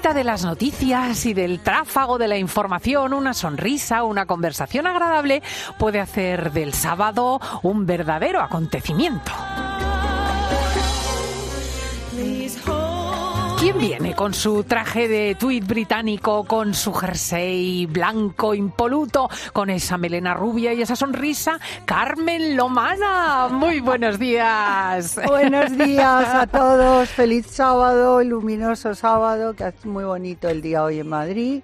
de las noticias y del tráfago de la información, una sonrisa, una conversación agradable puede hacer del sábado un verdadero acontecimiento. ¿Quién viene con su traje de tweed británico, con su jersey blanco impoluto, con esa melena rubia y esa sonrisa? Carmen Lomana. Muy buenos días. Buenos días a todos. Feliz sábado, luminoso sábado, que es muy bonito el día hoy en Madrid.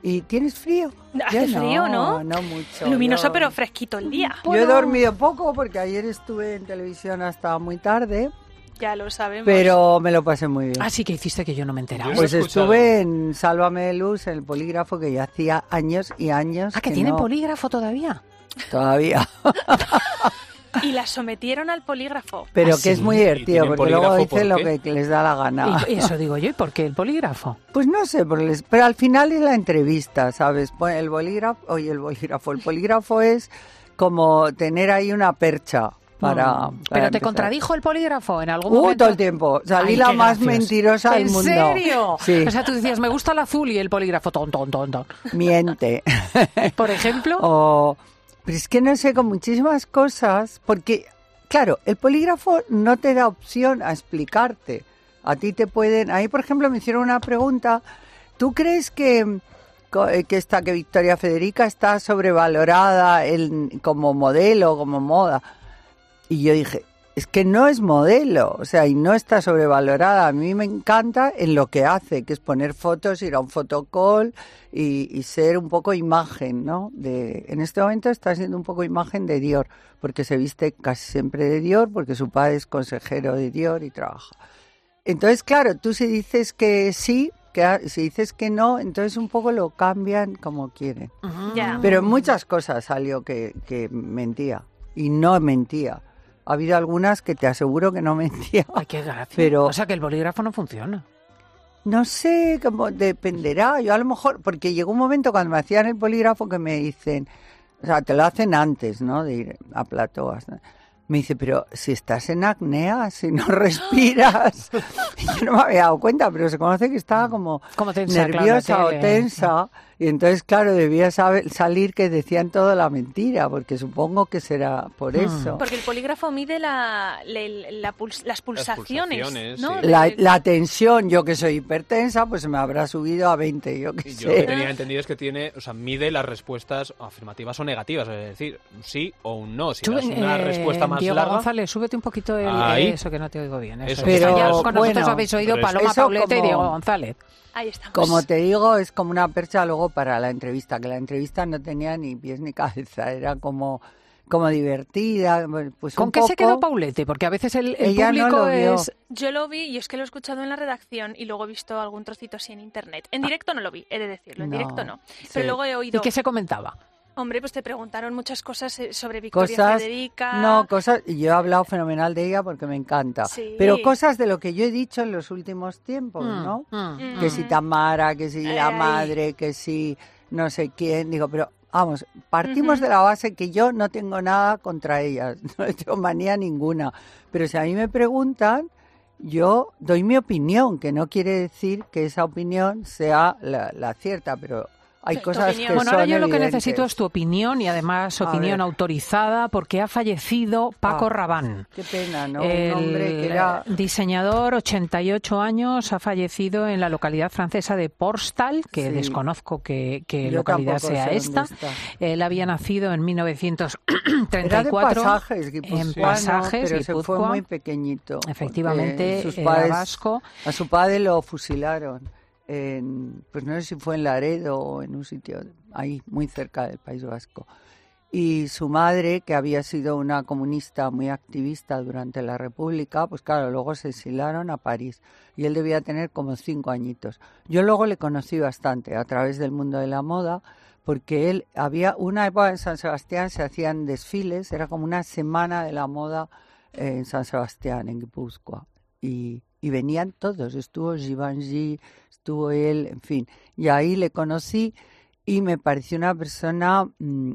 ¿Y tienes frío? Hace frío, ¿no? No mucho. Luminoso Yo- pero fresquito el día. Yo he dormido poco porque ayer estuve en televisión hasta muy tarde, Ya lo sabemos. pero me lo pasé muy bien. Así que hiciste que yo no me enteraba. Pues estuve en Sálvame de Luz, en el polígrafo, que ya hacía años y años. Ah, que tiene no- polígrafo todavía. Todavía. Y la sometieron al polígrafo. Pero ¿Ah, que es muy ¿Y divertido, tienen porque luego dicen por lo que les da la gana. Y eso digo yo, ¿y por qué el polígrafo? Pues no sé, porque les- pero al final es la entrevista, ¿sabes? El bolígrafo, oye, el bolígrafo, el polígrafo es como tener ahí una percha para... Mm. para ¿Pero te contradijo el polígrafo en algún Uh, momento? todo el tiempo. Salí Ay, la más gracioso. mentirosa del ¿En mundo. serio? Sí, O sea, tú decías, me gusta el azul y el polígrafo, ton, ton, ton, ton. miente. Por ejemplo, o, pero es que no sé, con muchísimas cosas, porque, claro, el polígrafo no te da opción a explicarte. A ti te pueden... Ahí, por ejemplo, me hicieron una pregunta. ¿Tú crees que, eh, que, esta, que Victoria Federica está sobrevalorada en- como modelo, como moda? Y yo dije, es que no es modelo, o sea, y no está sobrevalorada. A mí me encanta en lo que hace, que es poner fotos, ir a un fotocall y, y ser un poco imagen, ¿no? De, en este momento está siendo un poco imagen de Dior, porque se viste casi siempre de Dior, porque su padre es consejero de Dior y trabaja. Entonces, claro, tú si dices que sí, que si dices que no, entonces un poco lo cambian como quieren. Ya. Pero en muchas cosas salió que, que mentía y no mentía. Ha habido algunas que te aseguro que no mentía. Ay, qué gracia. Pero- O sea, que el bolígrafo no funciona. No sé, cómo dependerá. Yo a lo mejor, porque llegó un momento cuando me hacían el polígrafo que me dicen, o sea, te lo hacen antes, ¿no? De ir a plató. hasta- Me dice, pero si estás en acnea, si no respiras. Yo no me había dado cuenta, pero se conoce que estaba como Como tensa, claro, nerviosa o tensa. Y entonces, claro, debía saber, salir que decían todo la mentira, porque supongo que será por Hmm. eso. Porque el polígrafo mide la, la- la puls- las pulsaciones, pulsaciones, ¿no? sí. La, tensión, yo que soy hipertensa, pues se me habrá subido a 20, yo que Y yo lo que sé. tenía entendido es que tiene, o sea, mide las respuestas afirmativas o negativas, es decir, un sí o un no. Si Tú, das una eh, respuesta más Diego larga, González, súbete un poquito el, Ahí. eso que no te oigo bien. Eso. Eso. Pero, Ya con nosotros bueno, habéis oído Paloma eso Paulete y Diego González. Ahí estamos. Como te digo, es como una percha luego para la entrevista, que la entrevista no tenía ni pies ni cabeza, era como, como divertida. Pues ¿Con un qué se quedó Paulete? Porque a veces el, el Ella no público es... Yo lo vi y es que lo he escuchado en la redacción y luego he visto algún trocito así en internet. En directo no lo vi, he de decirlo, en No, directo no. sí. Pero luego he ¿Y oído, qué se comentaba? Hombre, pues te preguntaron muchas cosas eh, sobre Victoria Cosas, Federica. no, cosas, y yo he hablado fenomenal de ella porque me encanta, Sí. pero cosas de lo que yo he dicho en los últimos tiempos, Mm, ¿no? mm, Mm. Que si Tamara, que si la Ay. madre, que si no sé quién, digo, pero vamos, partimos de la base que yo no tengo nada contra ellas, no tengo manía ninguna, pero si a mí me preguntan, yo doy mi opinión, que no quiere decir que esa opinión sea la, la cierta, pero hay Tu cosas que Bueno, son ahora yo lo que necesito es tu opinión y además A opinión autorizada porque ha fallecido Paco Ah. Rabán. Qué pena, ¿no? El Un hombre que era... diseñador, 88 años, ha fallecido en la localidad francesa de Porstal, que Sí. desconozco qué, qué Yo localidad sea esta. Él había nacido en Era de 1934. pasajes, en Pasajes, pero se fue Guipúzcoa. muy pequeñito. Efectivamente, sus era padres- vasco. A su padre lo fusilaron. En, pues no sé si fue en Laredo o en un sitio ahí, muy cerca del País Vasco. Y su madre, que había sido una comunista muy activista durante la República, pues claro, luego se exilaron a París. Y él debía tener como cinco añitos. Yo luego le conocí bastante a través del mundo de la moda, porque él había una época en San Sebastián, se hacían desfiles, era como una semana de la moda en San Sebastián, en Guipúzcoa. Y, y venían todos, estuvo Givenchy, estuvo él, en fin. Y ahí le conocí y me pareció una persona mm,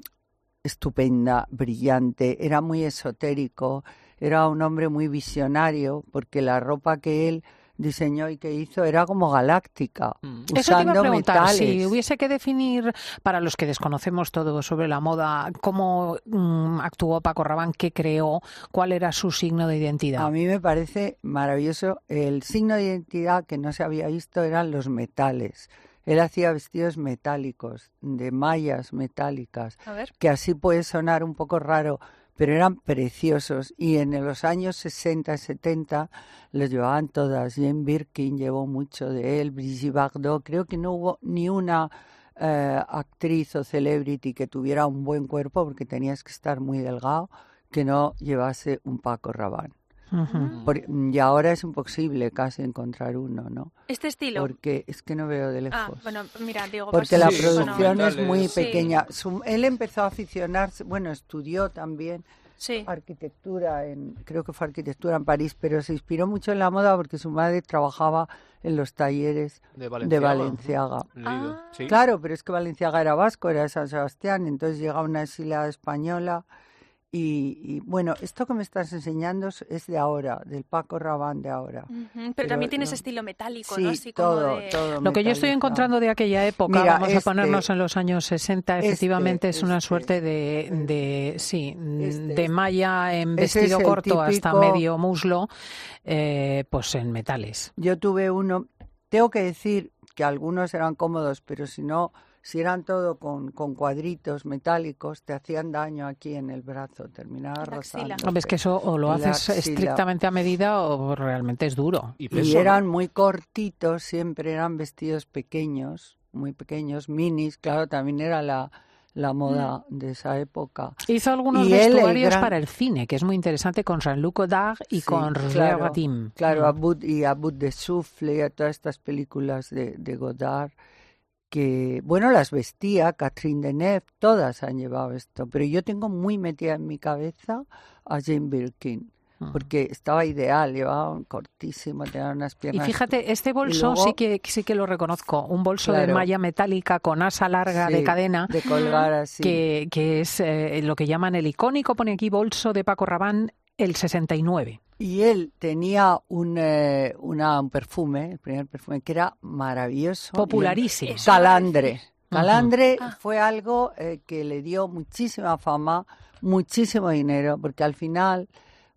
estupenda, brillante, era muy esotérico, era un hombre muy visionario, porque la ropa que él diseñó y que hizo era como galáctica, Mm. Eso te iba a usando preguntar, metales. si hubiese que definir, para los que desconocemos todo sobre la moda, cómo mm, actuó Paco Rabanne, qué creó, cuál era su signo de identidad. A mí me parece maravilloso. El signo de identidad que no se había visto eran los metales. Él hacía vestidos metálicos, de mallas metálicas, A ver. que así puede sonar un poco raro, pero eran preciosos. Y en los años 60 y 70 los llevaban todas. Jane Birkin llevó mucho de él, Brigitte Bardot. Creo que no hubo ni una eh, actriz o celebrity que tuviera un buen cuerpo, porque tenías que estar muy delgado, que no llevase un Paco Rabanne. Ujú. Por- y ahora es imposible casi encontrar uno, ¿no? Este estilo. Porque es que no veo de lejos. Ah, bueno, mira, digo, Porque pues, la Sí, producción bueno, es muy metales. Sí. pequeña. Su- él empezó a aficionarse, bueno, estudió también Sí. arquitectura, en, creo que fue arquitectura en París, pero se inspiró mucho en la moda porque su madre trabajaba en los talleres De de Valenciaga. Valenciaga. Leído. Ah. Claro, pero es que Valenciaga era vasco, era de San Sebastián, entonces llega una exiliada española y, y, bueno, esto que me estás enseñando es- de ahora, del Paco Rabanne de ahora. Pero, Pero también tiene no. ese estilo metálico, Sí, ¿no? Así como todo, de... todo Lo que yo estoy encontrando de aquella época, Mira, vamos a este- ponernos en los años 60, efectivamente es una este, suerte de, de sí, Este, de este. malla en vestido es corto hasta medio muslo, eh, pues en metales. Yo tuve uno, tengo que decir que algunos eran cómodos, pero si no, si eran todo con, con cuadritos metálicos, te hacían daño aquí en el brazo, terminaba rozando. Hombre, es que eso o lo La haces axila. estrictamente a medida o realmente es duro. Y eran muy cortitos, siempre eran vestidos pequeños, muy pequeños, minis, claro, también era la, la moda de esa época. Hizo algunos Y él, el vestuarios gran- para el cine, que es muy interesante, con Jean-Luc Godard y Sí, con Roger claro, Vadim. Claro, Mm. a y a de Souffle y a todas estas películas de, de Godard que, bueno, las vestía Catherine Deneuve, todas han llevado esto, pero yo tengo muy metida en mi cabeza a Jane Birkin, porque estaba ideal, llevaba un cortísimo, tenía unas Y piernas... fíjate, este bolso luego- sí que sí que lo reconozco, un bolso de malla metálica con asa larga de cadena, De colgar así. que, que es eh, lo que llaman el icónico, pone aquí bolso de Paco Rabanne, el 69. Y él tenía un, eh, una- un perfume, el primer perfume, que era maravilloso. Popularísimo. Calandre. Calandre Ah. fue algo eh, que le dio muchísima fama, muchísimo dinero, porque al final,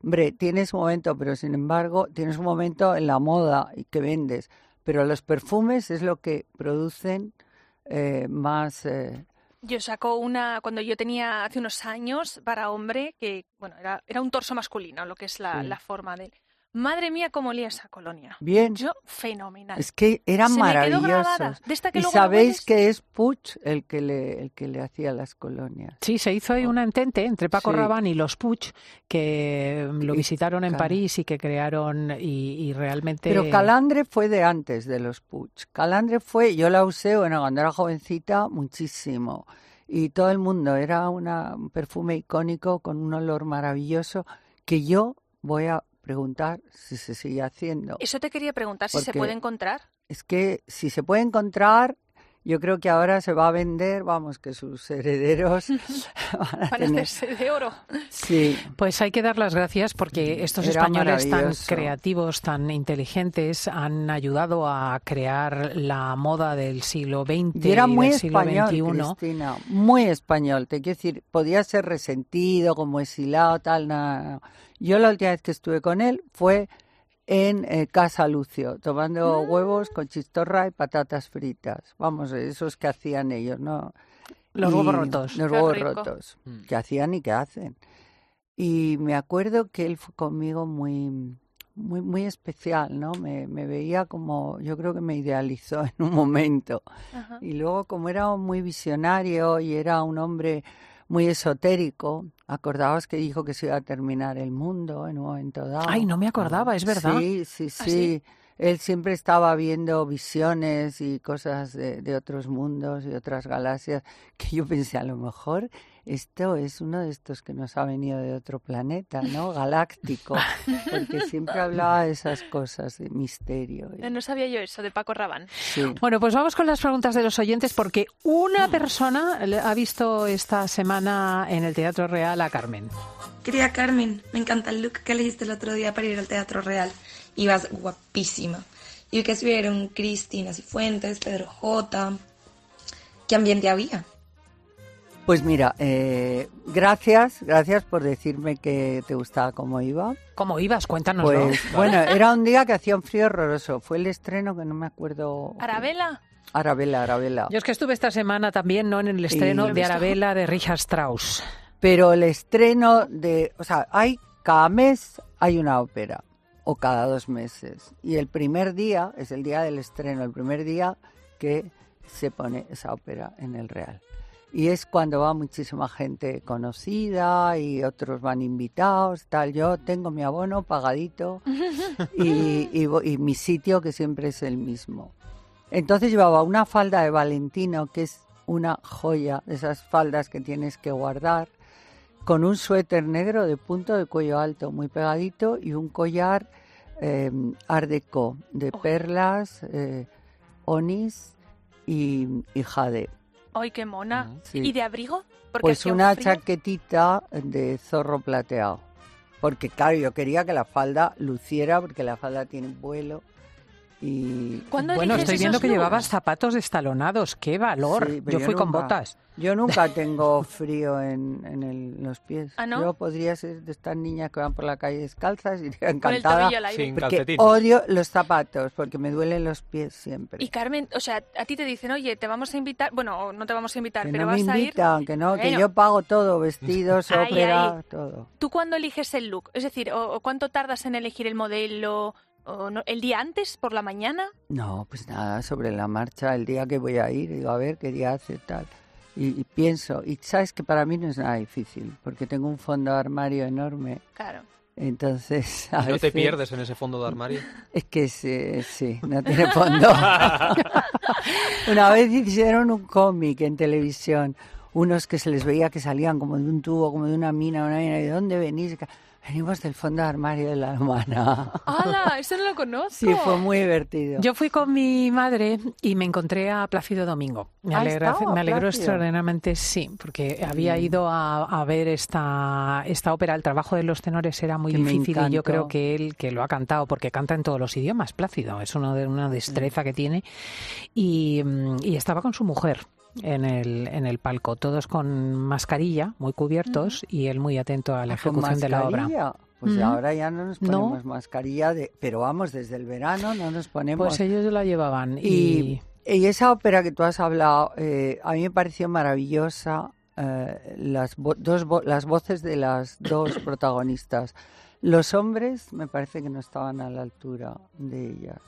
hombre, tienes un momento, pero sin embargo, tienes un momento en la moda y que vendes. Pero los perfumes es lo que producen eh, más. eh, Yo saco una cuando yo tenía hace unos años para hombre que, bueno, era, era un torso masculino, lo que es la, Sí. la forma de él. Madre mía, cómo olía esa colonia. bien. Yo, fenomenal. Es que eran Se me quedó grabada. De esta que Y luego sabéis que es Puig el que le, el que le hacía las colonias. Sí, se hizo ahí una entente entre Paco Sí. Rabanne y los Puig, que mm, lo Y- visitaron en claro. París y que crearon y, y realmente... Pero Calandre fue de antes de los Puig. Calandre fue, yo la usé, bueno, cuando era jovencita, muchísimo. Y todo el mundo, era una, un perfume icónico con un olor maravilloso que yo voy a preguntar si se sigue haciendo. Eso te quería preguntar si se puede encontrar. Es que si se puede encontrar, yo creo que ahora se va a vender, vamos, que sus herederos van a Para tener- hacerse de oro. Sí, Pues hay que dar las gracias porque estos Era españoles tan creativos, tan inteligentes, han ayudado a crear la moda del siglo XX Y era y muy del siglo español, XXI. Cristina, muy español. Te quiero decir, podía ser resentido, como exilado, tal. No. Yo la última vez que estuve con él fue en eh, Casa Lucio, tomando huevos con chistorra y patatas fritas. Vamos, esos que hacían ellos, ¿no? Los Y- huevos rotos. Los Qué huevos rico. rotos, Mm. que hacían y que hacen. Y me acuerdo que él fue conmigo muy, muy, muy especial, ¿no? Me, me veía como, yo creo que me idealizó en un momento. Ajá. Y luego, como era muy visionario y era un hombre muy esotérico, acordaos que dijo que se iba a terminar el mundo en un momento dado. Ay, no me acordaba, es verdad. Sí, sí, sí. ¿Ah, sí? Él siempre estaba viendo visiones y cosas de, de otros mundos y otras galaxias que yo pensé, a lo mejor esto es uno de estos que nos ha venido de otro planeta, ¿no? Galáctico, porque siempre hablaba de esas cosas, de misterio. y- No sabía yo eso de Paco Rabanne. sí. Bueno, pues vamos con las preguntas de los oyentes porque una persona le- ha visto esta semana en el Teatro Real a Carmen. Querida Carmen, me encanta el look que elegiste el otro día para ir al Teatro Real. Ibas guapísima. Y que estuvieron Cristina Cifuentes, Pedro J. ¿Qué ambiente había? Pues mira, eh, gracias, gracias por decirme que te gustaba cómo iba. ¿Cómo ibas? Cuéntanoslo. Pues bueno, era un día que hacía un frío horroroso. Fue el estreno que no me acuerdo. Arabela. Arabella, Arabella. Yo es que estuve esta semana también ¿no? en el estreno de visto. Arabella de Richard Strauss. Pero el estreno de, o sea, hay cada mes hay una ópera o cada dos meses y el primer día es el día del estreno, el primer día que se pone esa ópera en el Real. Y es cuando va muchísima gente conocida y otros van invitados, tal. Yo tengo mi abono pagadito y, y vo- y mi sitio que siempre es el mismo. Entonces llevaba una falda de Valentino, que es una joya, de esas faldas que tienes que guardar, con un suéter negro de punto de cuello alto, muy pegadito, y un collar eh, art deco, de perlas, eh, onis y, y jade. ¡Ay, qué mona! Sí. ¿Y de abrigo? Porque Pues una frío. chaquetita de zorro plateado. Porque claro, yo quería que la falda luciera, porque la falda tiene vuelo. Y ¿Cuándo Bueno, estoy viendo que looks? llevabas zapatos estalonados. ¡Qué valor! Sí, yo fui con botas. Yo nunca tengo frío en, en el- los pies. ¿Ah, no? Yo podría ser de estas niñas que van por la calle descalzas y iría Con el encantada. tobillo al aire. Porque odio los zapatos, porque me duelen los pies siempre. Y Carmen, o sea, a ti te dicen, oye, te vamos a invitar, bueno, o no te vamos a invitar, que pero no me vas a ir. invitan, que no, que yo pago todo, vestidos, ópera, todo. ¿Tú cuándo eliges el look? Es decir, o, o cuánto tardas en elegir el modelo? O no- ¿El día antes, por la mañana? No, pues nada, sobre la marcha, el día que voy a ir, digo, a ver qué día hace tal. Y, y pienso, y sabes que para mí no es nada difícil, porque tengo un fondo de armario enorme, Claro. entonces... a ¿No te pierdes en ese fondo de armario? Es que sí, sí, no tiene fondo. Una vez hicieron un cómic en televisión, unos que se les veía que salían como de un tubo, como de una mina, una mina, ¿de dónde venís? Venimos del fondo de armario de la hermana. ¡Hala! Eso no lo conozco. Sí, fue muy divertido. Yo fui con mi madre y me encontré a Plácido Domingo. Me, Ah, alegra- estaba me alegró Plácido. extraordinariamente, sí, porque había ido a, a ver esta, esta ópera. El trabajo de los tenores era muy Que difícil y yo creo que él, que lo ha cantado, porque canta en todos los idiomas, Plácido. Es una, una destreza que tiene. Y, mm, y estaba con su mujer. En el, en el palco, todos con mascarilla, muy cubiertos, y él muy atento a la Ah, ¿Con ejecución de la obra. Pues ahora ya no nos No. ponemos mascarilla, de, pero vamos, desde el verano no nos ponemos. Pues ellos la llevaban. Y, Y, y esa ópera que tú has hablado, eh, a mí me pareció maravillosa eh, las, vo- dos vo- las voces de las dos protagonistas. Los hombres me parece que no estaban a la altura de ellas.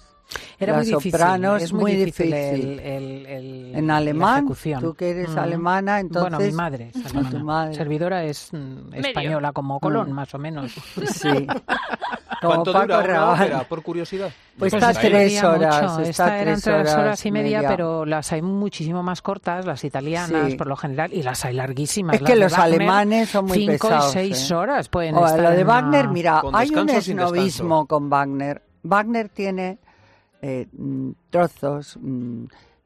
Era muy difícil. sopranos, es muy difícil, difícil. el- el- el- En la alemán, ejecución. tú que eres Ujú. alemana, entonces... Bueno, mi madre es tu alemana. madre. Servidora es mm, española como Colón, Mm. más o menos. Sí. Como ¿Cuánto Paco dura una ópera, por curiosidad? Pues Pues está tres horas, mucho. está Esta eran tres tres horas, horas y media, media. pero las hay muchísimo más cortas, las italianas Sí. por lo general, y las hay larguísimas. Es las que los Wagner, alemanes son muy cinco pesados. y seis ¿eh? horas pueden O estar lo de en una- Wagner, mira, Con hay un esnovismo con Wagner. Wagner tiene eh, mm, trozos mm,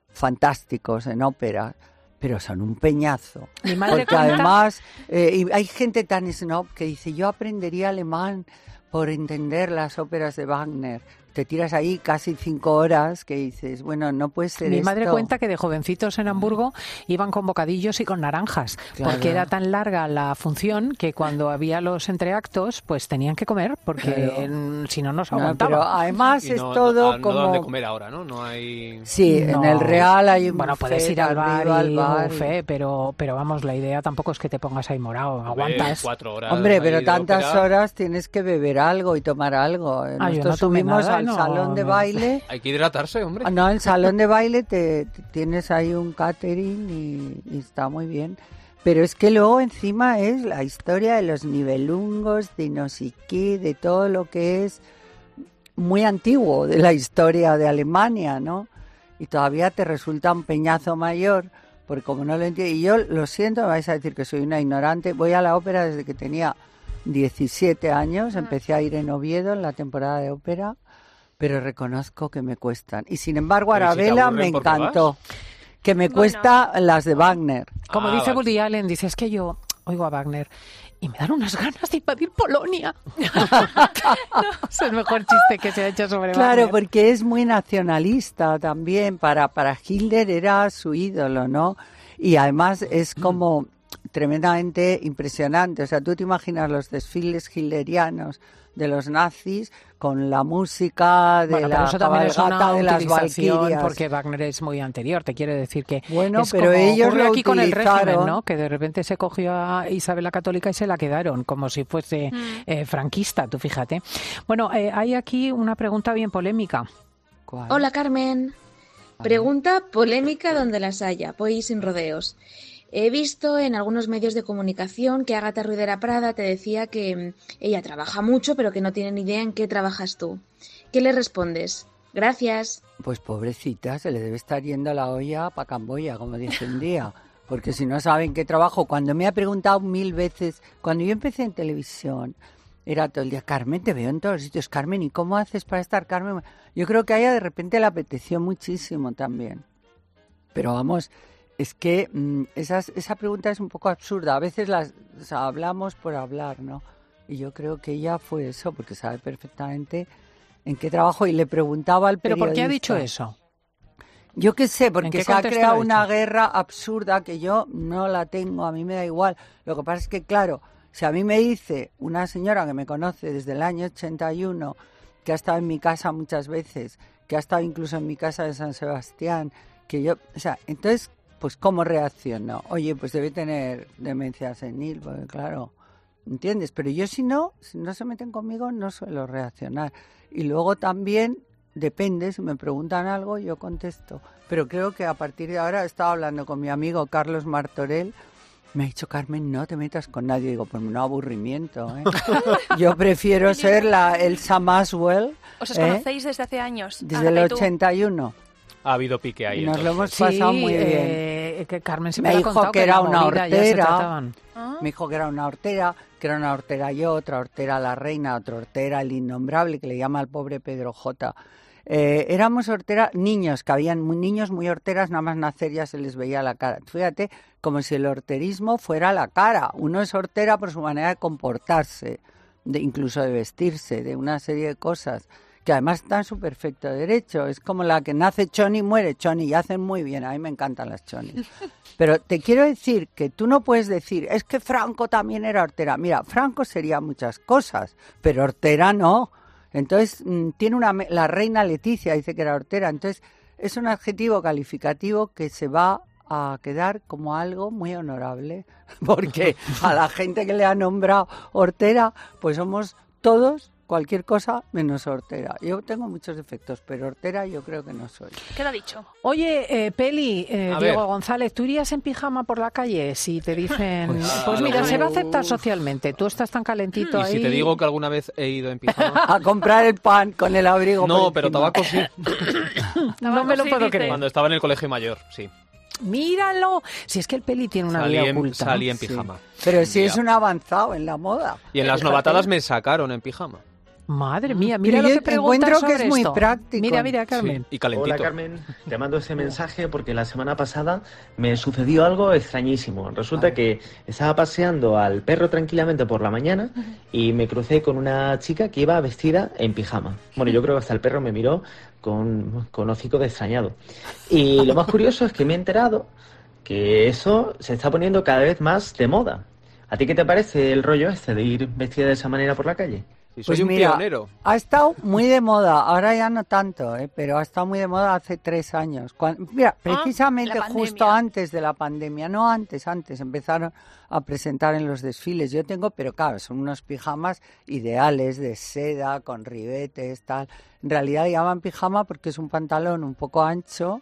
fantásticos en ópera, pero son un peñazo. Mi madre Porque cuenta- además eh, y hay gente tan snob que dice, yo aprendería alemán por entender las óperas de Wagner. Te tiras ahí casi cinco horas que dices, bueno, no puede ser Mi madre esto. cuenta que de jovencitos en Hamburgo iban con bocadillos y con naranjas, Claro. porque era tan larga la función que cuando había los entreactos, pues tenían que comer, porque Claro. si no, no se No, aguantaba. pero además Y es no, todo no, no como... dan de comer ahora, ¿no? No hay... Sí, en No. el Real hay un Bueno, puedes ir al bar arriba, y al bar buffet, pero, pero vamos, la idea tampoco es que te pongas ahí morado, aguantas. Cuatro horas Hombre, pero tantas horas tienes que beber algo y tomar algo. Ah, yo Nosotros no tomé subimos nada, al no, salón de baile. Hay que hidratarse, hombre. Ah, No, el salón de baile te, te- tienes ahí un catering y, y está muy bien. Pero es que luego encima es la historia de los nivelungos, de no sé qué, de todo lo que es muy antiguo de la historia de Alemania, ¿no? Y todavía te resulta un peñazo mayor porque como no lo entiendo, y yo lo siento, me vais a decir que soy una ignorante, voy a la ópera desde que tenía 17 años, empecé a ir en Oviedo en la temporada de ópera, pero reconozco que me cuestan. Y sin embargo, si Arabella me ¿por qué encantó. Que me Bueno. cuesta las de Wagner. Como Ah, dice vale. Woody Allen, dice, es que yo oigo a Wagner y me dan unas ganas de invadir Polonia. es el mejor chiste que se ha hecho sobre Claro, Wagner. porque es muy nacionalista también. Para, para Hitler era su ídolo, ¿no? Y además es Mm. como tremendamente impresionante. O sea, tú te imaginas los desfiles hitlerianos de los nazis con la música de Bueno, pero la eso también es una de las valquirias. porque Wagner es muy anterior, te quiere decir que Bueno, es pero como ellos ocurre lo aquí con el régimen. ¿no? Que de repente se cogió a Isabel la Católica y se la quedaron como si fuese Mm. eh, franquista, tú fíjate. Bueno, eh, hay aquí una pregunta bien polémica. ¿Cuál? Hola Carmen. Pregunta polémica donde las haya, voy sin rodeos. He visto en algunos medios de comunicación que Agatha Ruidera Prada te decía que mm, ella trabaja mucho, pero que no tiene ni idea en qué trabajas tú. ¿Qué le respondes? Gracias. Pues pobrecita, se le debe estar yendo la olla para Camboya, como dice un día. Porque si no saben qué trabajo, cuando me ha preguntado mil veces, cuando yo empecé en televisión, era todo el día, Carmen, te veo en todos los sitios, Carmen, ¿y cómo haces para estar, Carmen? Yo creo que a ella de repente le apeteció muchísimo también. Pero vamos, es que mm, esas- esa pregunta es un poco absurda. A veces las o sea, hablamos por hablar, ¿no? Y yo creo que ella fue eso, porque sabe perfectamente en qué trabajo y le preguntaba al ¿Pero por qué ha dicho periodista. eso? Yo qué sé, ¿En porque qué se ha creado una guerra absurda que yo no la tengo, a mí me da igual. Lo que pasa es que, claro, si a mí me dice una señora que me conoce desde el año 81, que ha estado en mi casa muchas veces, que ha estado incluso en mi casa de San Sebastián, que yo, o sea, entonces, pues ¿cómo reacciono? Oye, pues debe tener demencia senil, porque claro, ¿entiendes? Pero yo si no, si no se meten conmigo, no suelo reaccionar. Y luego también depende, si me preguntan algo, yo contesto. Pero creo que a partir de ahora he estado hablando con mi amigo Carlos Martorell. Me ha dicho, Carmen, no te metas con nadie. Digo, pues no aburrimiento. ¿eh? Yo prefiero ser la Elsa Maswell ¿Os ¿eh? conocéis desde hace años? desde Agatha el y tú? 81. Ha habido pique ahí. Y nos lo hemos pasado muy bien. eh, que Carmen se Me dijo contado que era una hortera. Ah, Me dijo que era una hortera, que era una hortera yo, otra hortera la reina, otra hortera el innombrable, que le llama al pobre Pedro J. Eh, éramos niños, que habían muy- niños muy horteras, nada más nacer ya se les veía la cara. Fíjate, como si el horterismo fuera la cara. Uno es hortera por su manera de comportarse, de, incluso de vestirse, de una serie de cosas, que además está en su perfecto derecho. Es como la que nace choni y muere choni, y hacen muy bien. A mí me encantan las chonis. Pero te quiero decir que tú no puedes decir, es que Franco también era hortera. Mira, Franco sería muchas cosas, pero hortera no. Entonces, mm, tiene una. La reina Leticia dice que era hortera. Entonces, es un adjetivo calificativo que se va a quedar como algo muy honorable. Porque a la gente que le ha nombrado hortera, pues somos todos cualquier cosa menos hortera. Yo tengo muchos defectos, pero hortera yo creo que no soy. ¿Qué te ha dicho? Oye, eh, Peli, eh, A Diego ver. González, ¿tú irías en pijama por la calle si te dicen, pues, Pues, mira, se va a aceptar socialmente, tú estás tan calentito Y ahí. si te digo que alguna vez he ido en pijama. A comprar el pan con el abrigo. No, pero tabaco sí. no me lo sí, puedo dice. creer. Cuando estaba en el colegio mayor, sí. Míralo, si es que el Peli tiene una Salí vida en, oculta. salí en Sí. pijama. Pero si es un avanzado en la moda. Y en las novatadas me sacaron en pijama. Madre mía, mira lo que encuentro que es muy esto. práctico. Mira, mira, Carmen. Sí, y calentito. Hola Carmen, te mando ese mensaje porque la semana pasada me sucedió algo extrañísimo. Resulta que estaba paseando al perro tranquilamente por la mañana y me crucé con una chica que iba vestida en pijama. Bueno, yo creo que hasta el perro me miró con, con hocico de extrañado. Y lo más curioso es que me he enterado que eso se está poniendo cada vez más de moda. ¿A ti qué te parece el rollo este de ir vestida de esa manera por la calle? Y soy Pues un mira, pionero. Ha estado muy de moda, ahora ya no tanto, ¿eh? pero ha estado muy de moda hace tres años. Cuan- mira, precisamente la justo antes de la pandemia, no antes, antes empezaron a presentar en los desfiles. Yo tengo, pero claro, son unos pijamas ideales de seda, con ribetes, tal. En realidad llaman pijama porque es un pantalón un poco ancho,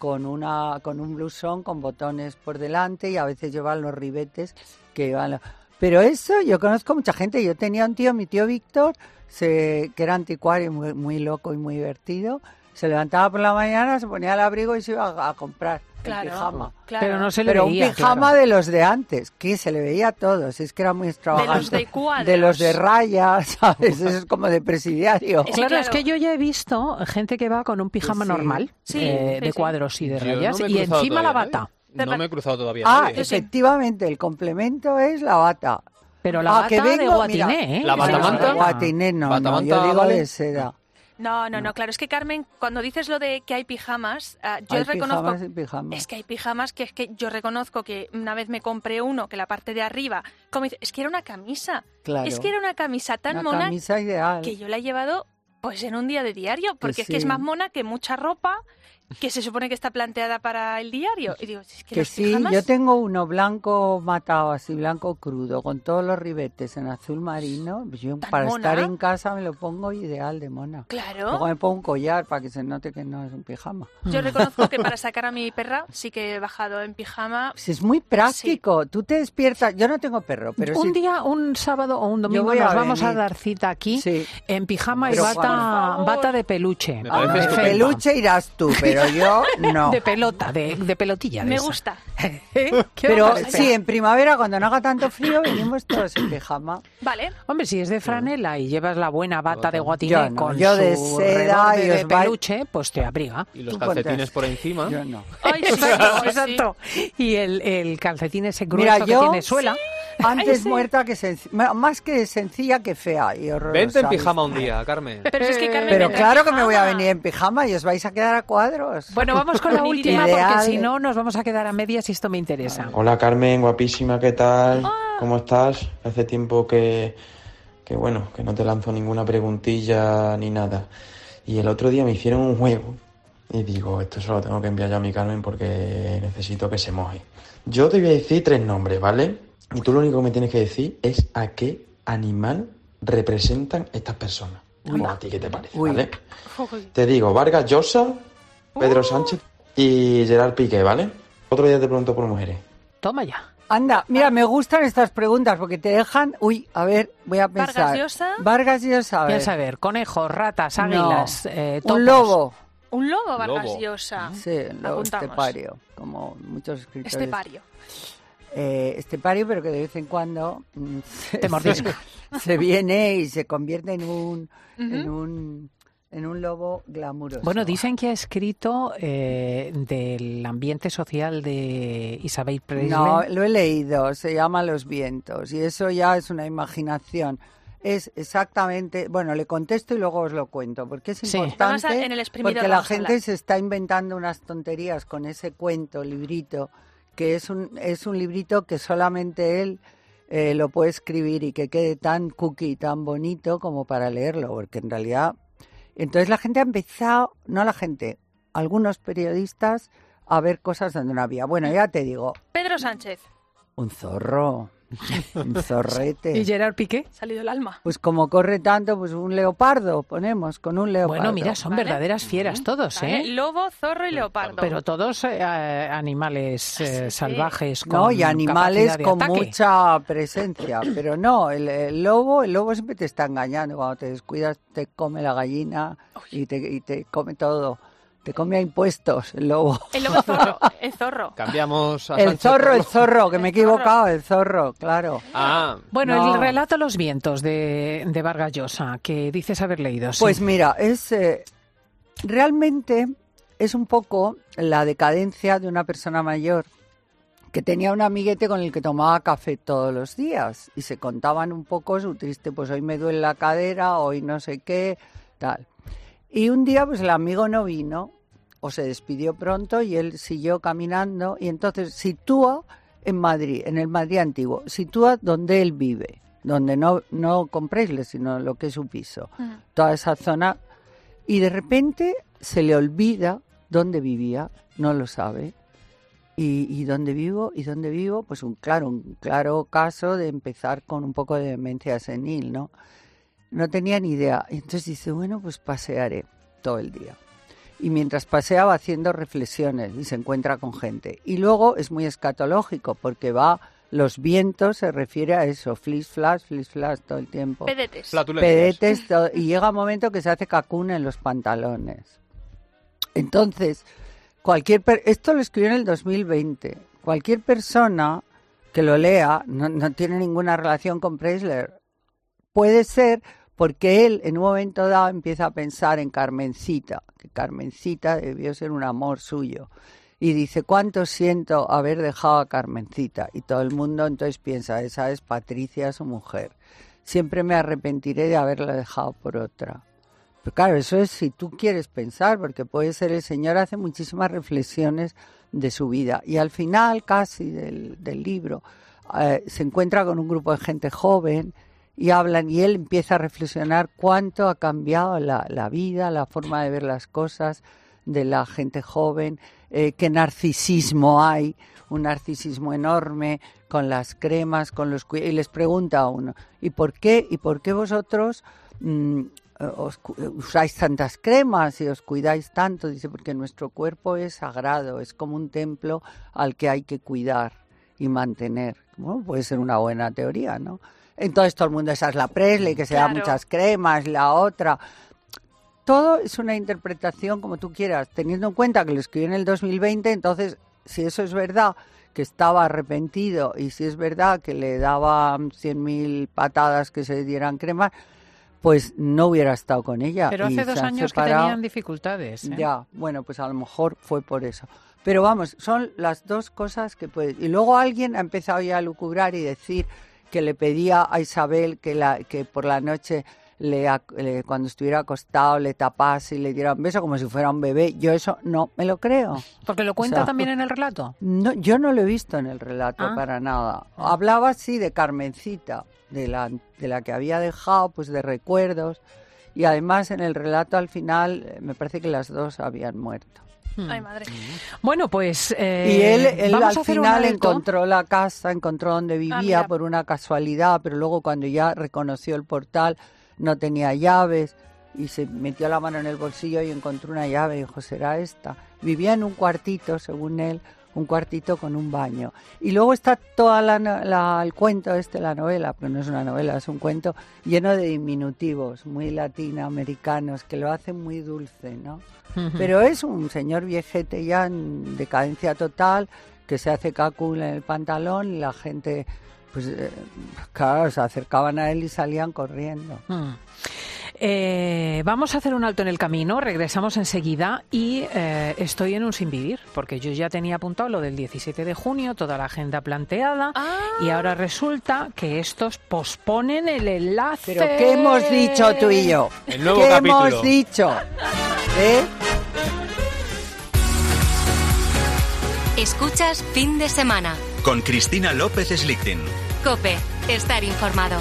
con una con un blusón con botones por delante y a veces llevan los ribetes que llevan los- pero eso yo conozco mucha gente yo tenía un tío mi tío Víctor se, que era anticuario muy, muy loco y muy divertido se levantaba por la mañana se ponía el abrigo y se iba a, a comprar Claro, pijama. claro. Pero no se le Pero veía, un pijama claro. de los de antes, que se le veía a todos, es que era muy extravagante. de cuadros. De los de rayas, ¿sabes? Eso es como de presidiario. Sí, Claro, es que yo ya he visto gente que va con un pijama Sí. normal, Sí, eh, sí, de sí. cuadros y de no rayas, y encima la bata. nadie. No me he cruzado todavía. Ah, nadie. efectivamente, el complemento es la bata. Pero la Ah, bata que de vengo, guatiné, mira. ¿eh? ¿La batamanta? Guatiné no, no, Batamanta, yo digo ¿vale? de seda. No, no, no, claro, es que Carmen, cuando dices lo de que hay pijamas, ah, yo Hay reconozco... pijamas y pijamas. Es que hay pijamas que es que yo reconozco que una vez me compré uno que la parte de arriba, como dice, es que era una camisa. Claro. Es que era una camisa tan Una mona camisa ideal. que yo la he llevado pues en un día de diario, porque es que es más mona que mucha ropa que se supone que está planteada para el diario. Y digo, es que, Que sí, pijamas- yo tengo uno blanco matado, así blanco crudo, con todos los ribetes en azul marino. Yo ¿Tan para mona? estar en casa me lo pongo ideal de mona. Claro. Luego me pongo un collar para que se note que no es un pijama. Yo reconozco que para sacar a mi perra sí que he bajado en pijama. Pues es muy práctico. Tú te despiertas. Yo no tengo perro, pero un sí. día, un sábado o un domingo a nos vamos a dar cita aquí Sí. en pijama y Pero bata, cuando- bata de peluche. Ah, peluche irás tú, pero yo no. De pelota, de, de pelotilla. de Me esa. gusta. ¿Eh? ¿Qué Pero sí, en primavera, cuando no haga tanto frío, venimos todos en pijama. Vale. Hombre, si es de franela y llevas la buena bata de guatiné Yo no, con yo de su seda y de peluche, pues te abriga. Y los calcetines por encima. Yo no. Ay, sí, Exacto, sí, exacto. Y el, el calcetín ese grueso Mira, que yo- tiene suela. Antes sí. muerta que sencilla, más que sencilla que fea y horrorosa. Vente en ¿viste? pijama un día, Carmen. Pero si es que Carmen Pero claro que me voy a venir en pijama y os vais a quedar a cuadros. Bueno, vamos con la Ideal. última porque si no nos vamos a quedar a medias y esto me interesa. Hola Carmen, guapísima, ¿qué tal? ¿Cómo estás? Hace tiempo que, que bueno, que no te lanzo ninguna preguntilla ni nada. Y el otro día me hicieron un juego y digo, esto se lo tengo que enviar ya a mi Carmen porque necesito que se moje. Yo te voy a decir tres nombres, ¿vale? Y tú lo único que me tienes que decir es a qué animal representan estas personas. O a ti qué te parece, Uy. ¿vale? Uy. Te digo, Vargas Llosa, Pedro Sánchez y Gerard Piqué, ¿vale? Otro día te pregunto por mujeres. Toma ya. Anda, mira, me gustan estas preguntas porque te dejan. Uy, a ver, voy a Vargas pensar. Llosa. Vargas Llosa, a ver. Piensa a ver, conejos, ratas, No. águilas, eh, topos. Un lobo. Un lobo Vargas. Llosa. Sí, un lobo Apuntamos. estepario, como muchos escritores. Estepario. Eh, estepario, pero que de vez en cuando mm, se, Te se, se viene y se convierte en un, en un, en un lobo glamuroso. Bueno, dicen que ha escrito eh, del ambiente social de Isabel Presley. No, lo he leído, se llama Los vientos y eso ya es una imaginación. Es exactamente, bueno, le contesto y luego os lo cuento, porque es importante, a- en el porque la gente se está inventando unas tonterías con ese cuento, librito, que es un, es un librito que solamente él eh, lo puede escribir y que quede tan cookie, tan bonito como para leerlo, porque en realidad... Entonces la gente ha empezado, no la gente, algunos periodistas a ver cosas donde no había. Bueno, ya te digo, Pedro Sánchez. un zorro, zorrete. ¿Y Gerard Piqué? Salido el alma. Pues como corre tanto, pues un leopardo ponemos, con un leopardo. Bueno, mira, son Vale. verdaderas fieras todos, Vale, ¿eh? Lobo, zorro y leopardo. Pero todos eh, eh, animales eh, Sí, sí. salvajes con No, y animales con ataque. mucha presencia, pero no, el, el lobo, el lobo siempre te está engañando, cuando te descuidas te come la gallina y te, y te come todo, te come a impuestos el lobo. El lobo zorro. El zorro. Cambiamos a El Sánchez zorro, por el zorro, que me he equivocado, el zorro, claro. Ah, Bueno, No. el relato Los vientos de, de Vargas Llosa, que dices haber leído. sí. Pues mira, es eh, realmente es un poco la decadencia de una persona mayor que tenía un amiguete con el que tomaba café todos los días y se contaban un poco su triste, pues hoy me duele la cadera, hoy no sé qué, tal. Y un día pues el amigo no vino o se despidió pronto y él siguió caminando y entonces sitúa en Madrid, en el Madrid antiguo, sitúa donde él vive, donde no, no compréisle, sino lo que es su piso Mm. toda esa zona y de repente se le olvida dónde vivía, no lo sabe. Y, y dónde vivo, y dónde vivo, pues un claro, un claro caso de empezar con un poco de demencia senil, ¿no? No tenía ni idea. Y entonces dice, bueno, pues pasearé todo el día. Y mientras pasea va haciendo reflexiones y se encuentra con gente. Y luego es muy escatológico porque va, los vientos se refiere a eso, flis flash, flis flash todo el tiempo Pedetes. pedetes todo- y llega un momento que se hace cacún en los pantalones. Entonces, cualquier per- esto lo escribió en el 2020. Cualquier persona que lo lea no, no tiene ninguna relación con Preisler. Puede ser porque él en un momento dado empieza a pensar en Carmencita, que Carmencita debió ser un amor suyo. Y dice, ¿cuánto siento haber dejado a Carmencita? Y todo el mundo entonces piensa, esa es Patricia, su mujer. Siempre me arrepentiré de haberla dejado por otra. Pero claro, eso es si tú quieres pensar, porque puede ser el Señor hace muchísimas reflexiones de su vida. Y al final, casi del, del libro, eh, se encuentra con un grupo de gente joven y hablan y él empieza a reflexionar cuánto ha cambiado la, la vida, la forma de ver las cosas de la gente joven, eh, qué narcisismo hay, un narcisismo enorme con las cremas, con los y les pregunta a uno, ¿y por qué y por qué vosotros mm, os usáis tantas cremas y os cuidáis tanto? Dice, porque nuestro cuerpo es sagrado, es como un templo al que hay que cuidar y mantener. Bueno, puede ser una buena teoría, ¿no? Entonces todo el mundo, esa es la Presley, que se da muchas cremas, la otra. Todo es una interpretación como tú quieras, teniendo en cuenta que lo escribió en el 2020, entonces, si eso es verdad, que estaba arrepentido, y si es verdad que le daba 100.000 patadas que se dieran cremas, pues no hubiera estado con ella. Pero hace dos años que separado. tenían dificultades. ¿eh? Ya, bueno, pues a lo mejor fue por eso. Pero vamos, son las dos cosas que puede. Y luego alguien ha empezado ya a lucubrar y decir que le pedía a Isabel que, la, que por la noche, le, le- cuando estuviera acostado, le tapase y le diera un beso como si fuera un bebé. Yo eso no me lo creo. Porque lo cuenta O sea, también en el relato. No, yo no lo he visto en el relato Ah. para nada. Hablaba sí de Carmencita, de la, de la que había dejado, pues de recuerdos. Y además en el relato al final eh, me parece que las dos habían muerto. Hmm. Ay, madre. Bueno, pues. eh, Y él, él vamos a al final encontró la casa, encontró donde vivía mira. por una casualidad, pero luego cuando ya reconoció el portal no tenía llaves y se metió la mano en el bolsillo y encontró una llave y dijo, será esta. Vivía en un cuartito, según él, un cuartito con un baño. Y luego está toda la, la- el cuento este, la novela, pero no es una novela, es un cuento lleno de diminutivos, muy latinoamericanos, que lo hacen muy dulce, ¿no? Pero es un señor viejete ya en decadencia total, que se hace cácula en el pantalón y la gente, pues eh, claro, se acercaban a él y salían corriendo. Mm. Eh, vamos a hacer un alto en el camino, regresamos enseguida y eh, estoy en un sin vivir, porque yo ya tenía apuntado lo del 17 de junio, toda la agenda planteada, Ah. y ahora resulta que estos posponen el enlace. Pero ¿qué hemos dicho tú y yo? El nuevo ¿Qué capítulo. hemos dicho? ¿Eh? Escuchas fin de semana. Con Cristina López Slichting. Cope, estar informado.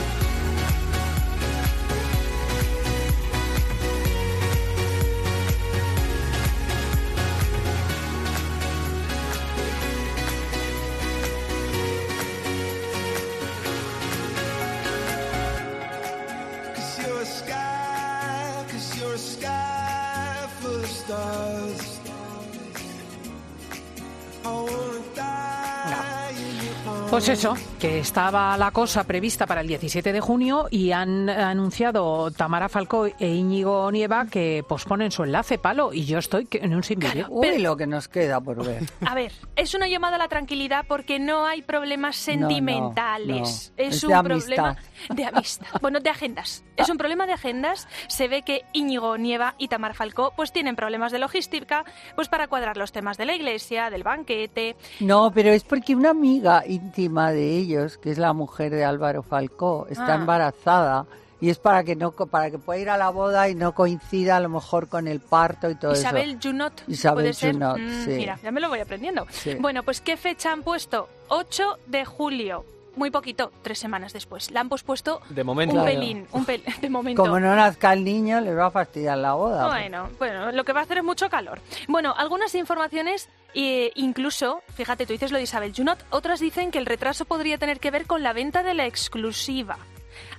Pues eso, que estaba la cosa prevista para el 17 de junio y han anunciado Tamara Falcó e Íñigo Nieva que posponen su enlace, palo, y yo estoy en un sin vivir. Uy, lo que nos queda por ver. A ver, es una llamada a la tranquilidad porque no hay problemas No, no, sentimentales. no. Es, Es un de problema amistad. de amistad. Bueno, de agendas. Es un problema de agendas. Se ve que Íñigo Nieva y Tamar Falcó pues tienen problemas de logística pues para cuadrar los temas de la iglesia, del banquete. No, pero es porque una amiga íntima de ellos, que es la mujer de Álvaro Falcó, está Ah. embarazada y es para que no para que pueda ir a la boda y no coincida a lo mejor con el parto y todo Isabel eso. Junot. Isabel. Junot, Mm, sí. Mira, ya me lo voy aprendiendo. Sí. Bueno, pues ¿qué fecha han puesto? 8 de julio. Muy poquito, tres semanas después. La han pospuesto De momento. un Claro. pelín, un pel de momento. Como no nazca el niño, les va a fastidiar la boda. Bueno, bueno, lo que va a hacer es mucho calor. Bueno, algunas informaciones, eh, incluso, fíjate, tú dices lo de Isabel Junot, otras dicen que el retraso podría tener que ver con la venta de la exclusiva.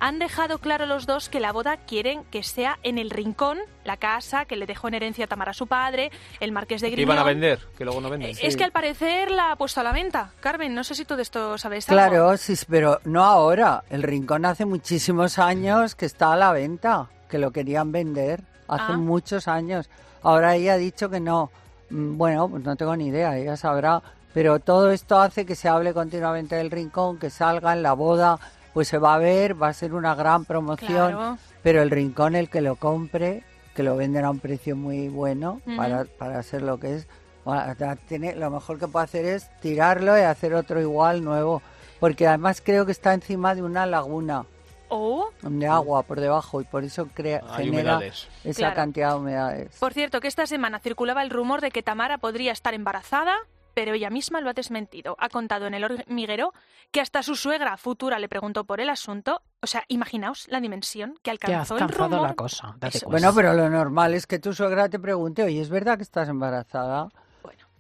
Han dejado claro los dos que la boda quieren que sea en el rincón, la casa que le dejó en herencia Tamara a su padre, el marqués de Que Griñón. iban a vender, que luego no venden. Eh, Es que al parecer la ha puesto a la venta. Carmen, no sé si tú de esto sabes algo. Claro, sí, pero no ahora. El Rincón hace muchísimos años que está a la venta, que lo querían vender. Hace Ah. muchos años. Ahora ella ha dicho que no. Mm, Bueno, pues no tengo ni idea, ella sabrá. Pero todo esto hace que se hable continuamente del rincón, que salga en la boda, pues se va a ver, va a ser una gran promoción. Claro. Pero el rincón, el que lo compre, que lo venden a un precio muy bueno para, para ser lo que es, tiene, lo mejor que puede hacer es tirarlo y hacer otro igual nuevo. Porque además creo que está encima de una laguna Oh, de agua por debajo y por eso crea, Hay genera humedades. esa Claro. cantidad de humedades. por cierto, que esta semana circulaba el rumor de que Tamara podría estar embarazada, pero ella misma lo ha desmentido. Ha contado en el hormiguero que hasta su suegra futura le preguntó por el asunto. O sea, imaginaos la dimensión que alcanzó el alcanzado rumor. la cosa. Bueno, pero lo normal es que tu suegra te pregunte, oye, ¿es verdad que estás embarazada?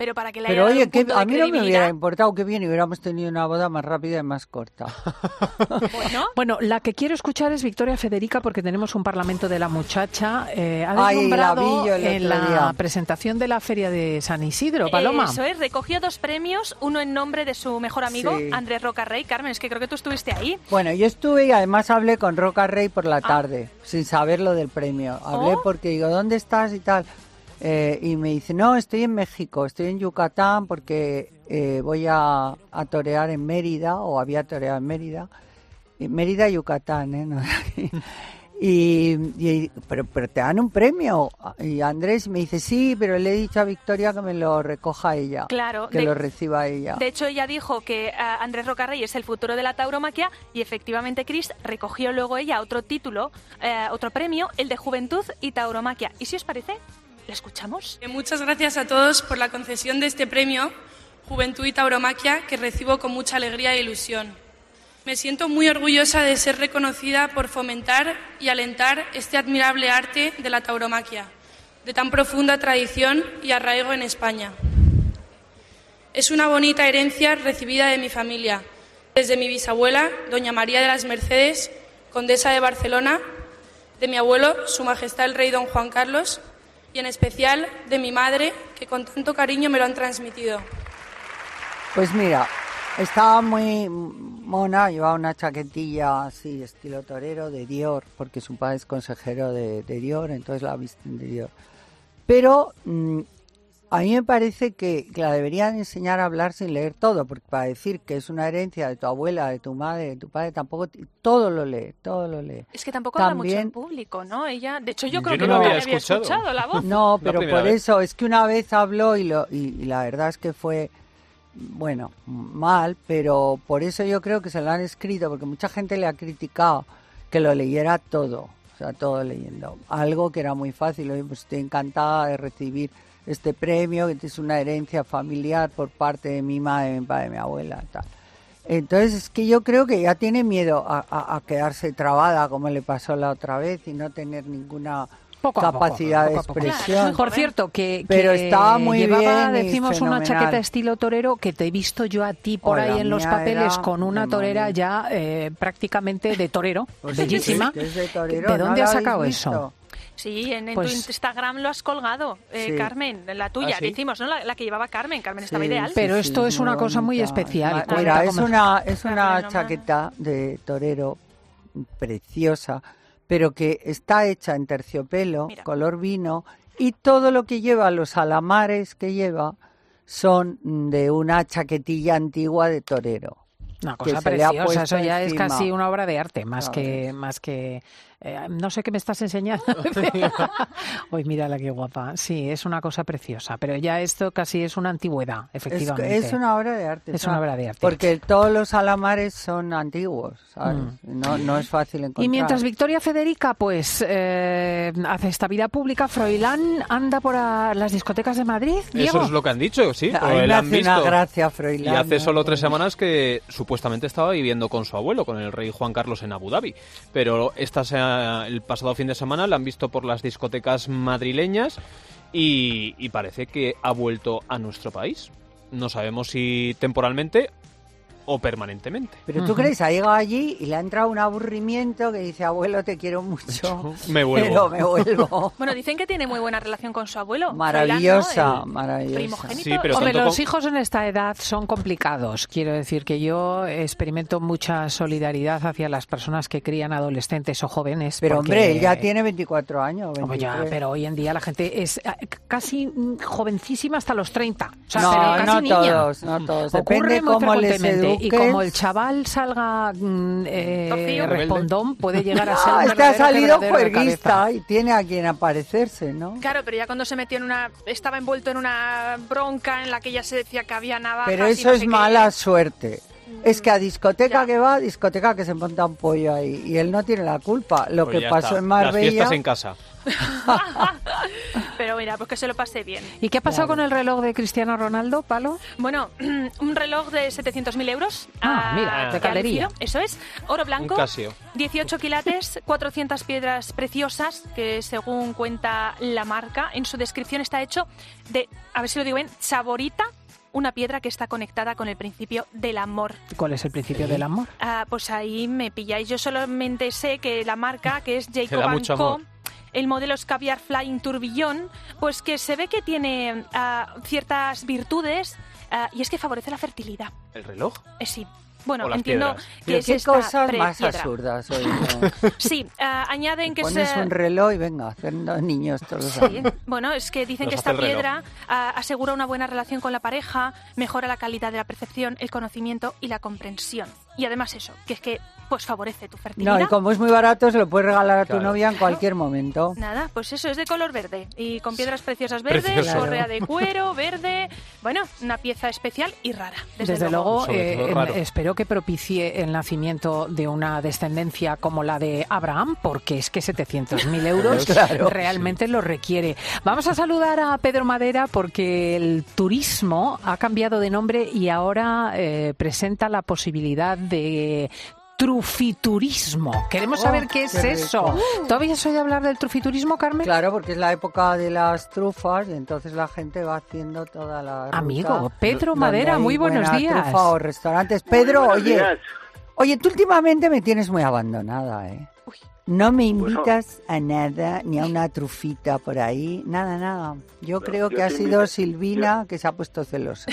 Pero para que le Pero haya oye, que a mí no me hubiera importado que bien hubiéramos tenido una boda más rápida y más corta. Bueno, Bueno, la que quiero escuchar es Victoria Federica porque tenemos un Parlamento de la Muchacha. eh, ha Ay, la deslumbrado vi yo el en la día. presentación de la Feria de San Isidro, Paloma. Eso es, recogió dos premios, uno en nombre de su mejor amigo, Sí. Andrés Rocarrey. Carmen, es que creo que tú estuviste ahí. Bueno, yo estuve y además hablé con Roca Rey por la tarde, sin saber lo del premio. Hablé Oh. porque digo, ¿dónde estás y tal? Eh, y me dice, no, estoy en México, estoy en Yucatán porque eh, voy a, a torear en Mérida, o había toreado en Mérida. Y Mérida, Yucatán, ¿eh? No, y, y- pero, pero te dan un premio. Y Andrés me dice, sí, pero le he dicho a Victoria que me lo recoja ella. Claro, Que de- lo reciba ella. De hecho, ella dijo que eh, Andrés Rocarrey es el futuro de la tauromaquia y efectivamente Chris recogió luego ella otro título, eh, otro premio, el de Juventud y Tauromaquia. ¿Y si os parece? ¿Le escuchamos? Eh, Muchas gracias a todos por la concesión de este premio Juventud y Tauromaquia que recibo con mucha alegría e ilusión. Me siento muy orgullosa de ser reconocida por fomentar y alentar este admirable arte de la tauromaquia, de tan profunda tradición y arraigo en España. Es una bonita herencia recibida de mi familia, desde mi bisabuela, doña María de las Mercedes, condesa de Barcelona, de mi abuelo, Su Majestad el Rey Don Juan Carlos, y en especial de mi madre, que con tanto cariño me lo han transmitido. Pues mira, estaba muy mona, llevaba una chaquetilla así, estilo torero, de Dior, porque su padre es consejero de, de Dior, entonces la visten de Dior. Pero mm, a mí me parece que, que la deberían enseñar a hablar sin leer todo, porque para decir que es una herencia de tu abuela, de tu madre, de tu padre, tampoco, todo lo lee, todo lo lee. Es que tampoco habla mucho en público, ¿no? Ella, de hecho, yo Yo creo no que nunca había había escuchado. escuchado la voz. No, pero por vez. eso es que una vez habló y, lo, y, y la verdad es que fue, bueno, mal, pero por eso yo creo que se lo han escrito, porque mucha gente le ha criticado que lo leyera todo, o sea, todo leyendo. Algo que era muy fácil, oye, pues estoy encantada de recibir este premio, que es una herencia familiar por parte de mi madre, de mi padre, de mi abuela, tal. Entonces es que yo creo que ya tiene miedo a, a- a quedarse trabada como le pasó la otra vez y no tener ninguna Poco a poco, capacidad poco de expresión. Por cierto, que, Pero que estaba muy llevaba, bien decimos, una chaqueta estilo torero que te he visto yo a ti por ahí en los papeles con una torera ya eh, prácticamente de torero, Pues bellísima. sí, que es de torero, ¿De ¿no dónde la has sacado visto? eso? Sí, en, en Pues- tu Instagram lo has colgado, eh, Sí. Carmen, la tuya, ¿Ah, sí? decimos, ¿no? La, la que llevaba Carmen, Carmen estaba Sí, ideal. Pero sí, esto es una cosa muy especial. Mira, es una, es una chaqueta de torero preciosa, pero que está hecha en terciopelo, Mira. color vino, y todo lo que lleva, los alamares que lleva, son de una chaquetilla antigua de torero. Una que cosa se le ha preciosa, eso puesto ya es casi una obra de arte, más que, más que, eh, no sé qué me estás enseñando. Uy, mírala qué guapa. Sí, es una cosa preciosa, pero ya esto casi es una antigüedad, efectivamente. es una obra de arte. Es una obra de arte. Porque todos los alamares son antiguos, ¿sabes? No, no es fácil encontrar. Mm. Y mientras Victoria Federica pues eh, hace esta vida pública, Froilán anda por a las discotecas de Madrid. Diego. Eso es lo que han dicho, sí. A mí me hace una visto. gracia Y Froilán. hace ¿no? solo tres semanas que supuestamente estaba viviendo con su abuelo, con el rey Juan Carlos en Abu Dhabi. Pero esta se- el pasado fin de semana la han visto por las discotecas madrileñas y, parece que ha vuelto a nuestro país. No sabemos si temporalmente o permanentemente. Pero tú crees, ha llegado allí y le ha entrado un aburrimiento que dice, abuelo, te quiero mucho, Me vuelvo. pero me vuelvo. Bueno, dicen que tiene muy buena relación con su abuelo. Maravillosa, maravillosa. primogénito. Sí, pero Hombre, los hijos en esta edad son complicados. Quiero decir que yo experimento mucha solidaridad hacia las personas que crían adolescentes o jóvenes. Pero porque- hombre, él ya tiene 24 años. Hombre, ya, 23. pero hoy en día la gente es eh, casi jovencísima hasta los 30. O sea, No, pero casi no niña. todos, no todos. Ocurre Depende cómo les frecuentemente. Y como el chaval salga mm, eh, respondón, puede llegar a ser Ah, un este ha salido juerguista y tiene a quien aparecerse, ¿no? Claro, pero ya cuando se metió en una... Estaba envuelto en una bronca en la que ya se decía que había navajas Pero eso no es qué. mala suerte. Es que a discoteca Ya. que va, discoteca que se monta un pollo ahí. Y él no tiene la culpa. Lo Pues que pasó está. en Las Marbella. fiestas en casa. Pero mira, pues que se lo pase bien. ¿Y qué ha pasado con el reloj de Cristiano Ronaldo, Palo? Bueno, un reloj de 700.000 euros. Ah, mira, de que ha caldería. lucido. Eso es, oro blanco. Un Casio. 18 quilates, 400 piedras preciosas, que según cuenta la marca, en su descripción está hecho de, a ver si lo digo bien, chaborita, una piedra que está conectada con el principio del amor. ¿Cuál es el principio del amor? Ah, pues ahí me pilláis. Yo solamente sé que la marca, que es Jacob Co, amor. El modelo es Caviar Flying Tourbillon, pues que se ve que tiene ah, ciertas virtudes ah, y es que favorece la fertilidad. ¿El reloj? Eh, sí. Bueno, entiendo piedras. que Pero es qué esta cosas más absurdas hoy. Sí, ah, añaden que Pones un reloj y venga, haciendo niños todos los Sí, años. bueno, es que dicen Nos que esta piedra asegura una buena relación con la pareja, mejora la calidad de la percepción, el conocimiento y la comprensión. Y además eso, que es que pues favorece tu fertilidad. No, y como es muy barato, se lo puedes regalar a tu Claro. novia en cualquier momento. Nada, pues eso es de color verde y con piedras preciosas verdes, Precioso. correa de cuero verde, bueno, una pieza especial y rara. Desde, Desde, luego, eh, em, espero que propicie el nacimiento de una descendencia como la de Abraham, porque es que 700.000 euros Claro. realmente lo requiere. Vamos a saludar a Pedro Madera porque el turismo ha cambiado de nombre y ahora eh, presenta la posibilidad de trufiturismo. Queremos Oh, saber qué es qué eso. rico. ¿Tú habías oído hablar del trufiturismo, Carmen? Claro, porque es la época de las trufas y entonces la gente va haciendo toda la ruta Amigo, Pedro Madera, muy buenos días. trufa o restaurantes. Pedro, oye, días. oye, tú últimamente me tienes muy abandonada, ¿eh? No me Pues, invitas a nada, ni a una trufita por ahí, nada, nada. Yo creo yo que ha sido Silvina que se ha puesto celosa.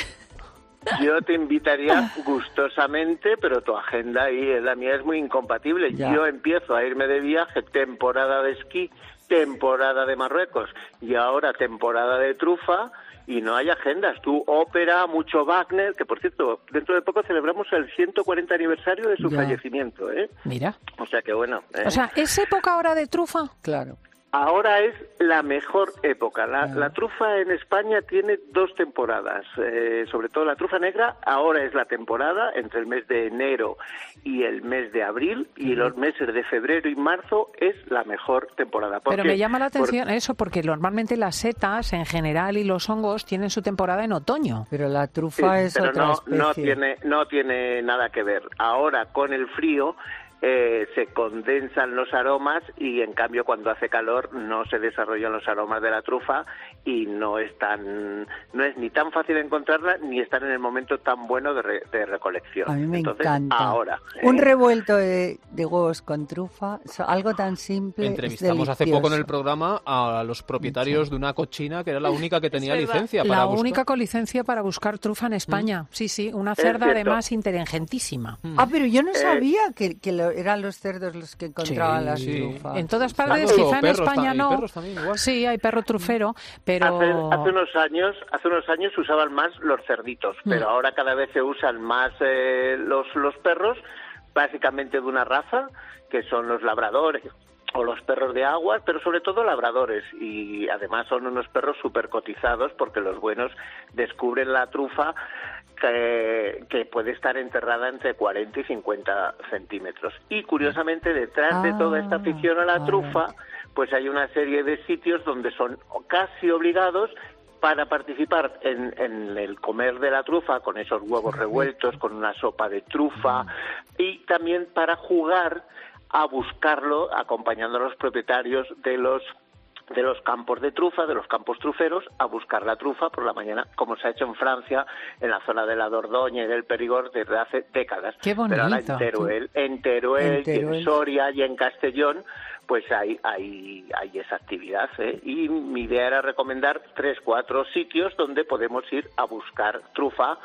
Yo te invitaría gustosamente, pero tu agenda y la mía es muy incompatible. Ya. Yo empiezo a irme de viaje, temporada de esquí, temporada de Marruecos y ahora temporada de trufa y no hay agendas. Tú ópera, mucho Wagner, que por cierto, dentro de poco celebramos el 140 aniversario de su Ya. fallecimiento, ¿eh? Mira. O sea que bueno. ¿eh? O sea, ¿es época ahora de trufa? Claro. Ahora es la mejor época. La, la trufa en España tiene dos temporadas, eh, sobre todo la trufa negra. Ahora es la temporada entre el mes de enero y el mes de abril y los meses de febrero y marzo es la mejor temporada. ¿Por Pero qué? me llama la Por- atención eso, porque normalmente las setas en general y los hongos tienen su temporada en otoño. Pero la Sí, trufa es pero otra no, especie. no tiene no tiene nada que ver. Ahora con el frío eh, se condensan los aromas y en cambio cuando hace calor no se desarrollan los aromas de la trufa y no es tan no es ni tan fácil encontrarla ni están en el momento tan bueno de, re- de recolección. A mí me Entonces, encanta. Ahora Un ¿eh? revuelto de, de huevos con trufa, algo tan simple. es Entrevistamos hace poco en el programa a los propietarios de una cochina que era la única que tenía licencia para La buscar. única con licencia para buscar trufa en España. Sí, sí, una cerda además inteligentísima. Ah, pero yo Eh, no sabía que, que lo- eran los cerdos los que encontraban Sí, las sí. trufas. En todas partes, quizá en España no. perros también igual. Sí, hay perro trufero, pero Hace, hace unos años, hace unos años se usaban más los cerditos, Mm. pero ahora cada vez se usan más eh, los los perros, básicamente de una raza que son los labradores o los perros de agua, pero sobre todo labradores y además son unos perros súper cotizados porque los buenos descubren la trufa que, que puede estar enterrada entre 40 y 50 centímetros. Y curiosamente detrás de toda esta Ah, afición a la trufa, pues hay una serie de sitios donde son casi obligados para participar en, en el comer de la trufa con esos huevos revueltos, con una sopa de trufa y también para jugar a buscarlo acompañando a los propietarios de los de los campos de trufa, de los campos truferos, a buscar la trufa por la mañana, como se ha hecho en Francia, en la zona de la Dordoña y del Perigord desde hace décadas. Qué Pero ahora bonito. en Teruel, en Teruel, En y Teruel. en Soria y en Castellón, pues hay, hay, hay esa actividad. ¿eh? Y mi idea era recomendar tres, cuatro sitios donde podemos ir a buscar trufa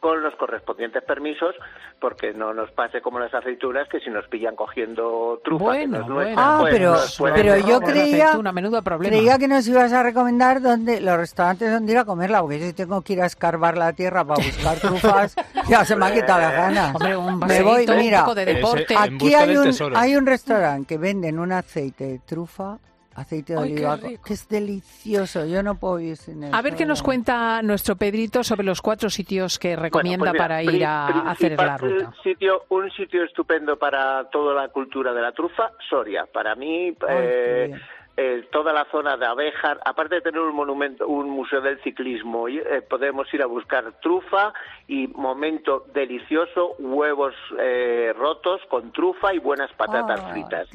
con los correspondientes permisos, porque no nos pase como las aceitunas, que si nos pillan cogiendo trufa, que Bueno, no es bueno. Ah, pues pero, pero yo creía, aceituna, menudo problema. creía que nos ibas a recomendar donde los restaurantes donde ir a comerla, porque yo si tengo que ir a escarbar la tierra para buscar trufas, ya se me ha quitado las ganas. Hombre, un me voy, un mira, poco de deporte. Ese- aquí hay un, hay un restaurante que venden un aceite de trufa, aceite de Ay, qué oliva, rico. que es delicioso, yo no puedo vivir sin eso. A ver qué nos cuenta nuestro Pedrito sobre los cuatro sitios que Bueno, recomienda pues mira, para ir a hacer la ruta. Sitio, un sitio estupendo para toda la cultura de la trufa, Soria. Para mí, qué eh, bien. Eh, toda la zona de Abejar, aparte de tener un monumento, un museo del ciclismo, eh, podemos ir a buscar trufa y momento delicioso, huevos eh, rotos con trufa y buenas patatas Ah, fritas.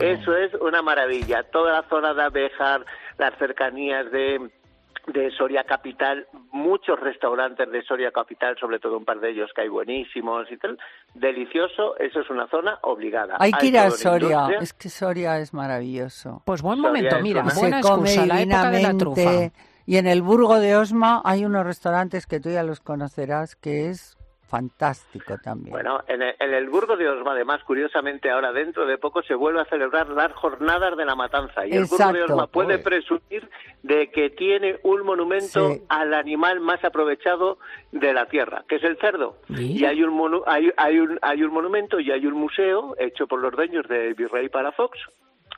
Eso es una maravilla. Toda la zona de Abejar, las cercanías de de Soria Capital, muchos restaurantes de Soria Capital, sobre todo un par de ellos que hay buenísimos y tal. Delicioso, eso es una zona obligada. Hay que ir a Soria, industria. es que Soria es maravilloso. Pues buen Soria momento, es mira, una- buena se come excusa, la época de la trufa. Y en el Burgo de Osma hay unos restaurantes que tú ya los conocerás, que es fantástico también. Bueno, en el, en el Burgo de Osma, además, curiosamente, ahora dentro de poco se vuelve a celebrar las jornadas de la matanza. Y el Burgo de. Osma puede presumir de que tiene un monumento Sí. al animal más aprovechado de la tierra, que es el cerdo. Y hay un, monu- hay, hay, un, hay un monumento y hay un museo hecho por los dueños de Virrey Palafox.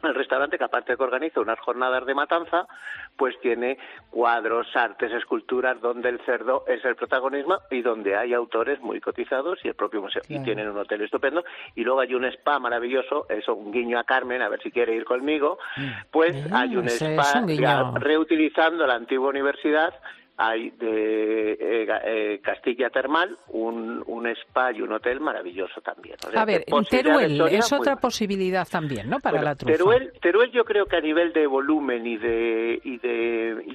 El restaurante, que aparte de que organiza unas jornadas de matanza, pues tiene cuadros, artes, esculturas donde el cerdo es el protagonismo y donde hay autores muy cotizados y el propio museo. Y tienen un hotel estupendo. Y luego hay un spa maravilloso, eso un guiño a Carmen, a ver si quiere ir conmigo. Pues Mm, hay un spa un ya reutilizando la antigua universidad. Hay de eh, eh, Castilla Termal un, un spa y un hotel maravilloso también. O sea, A ver, Teruel es otra posibilidad también, ¿no? Para Bueno, la trufa. Teruel, Teruel yo creo que a nivel de volumen y de, y de,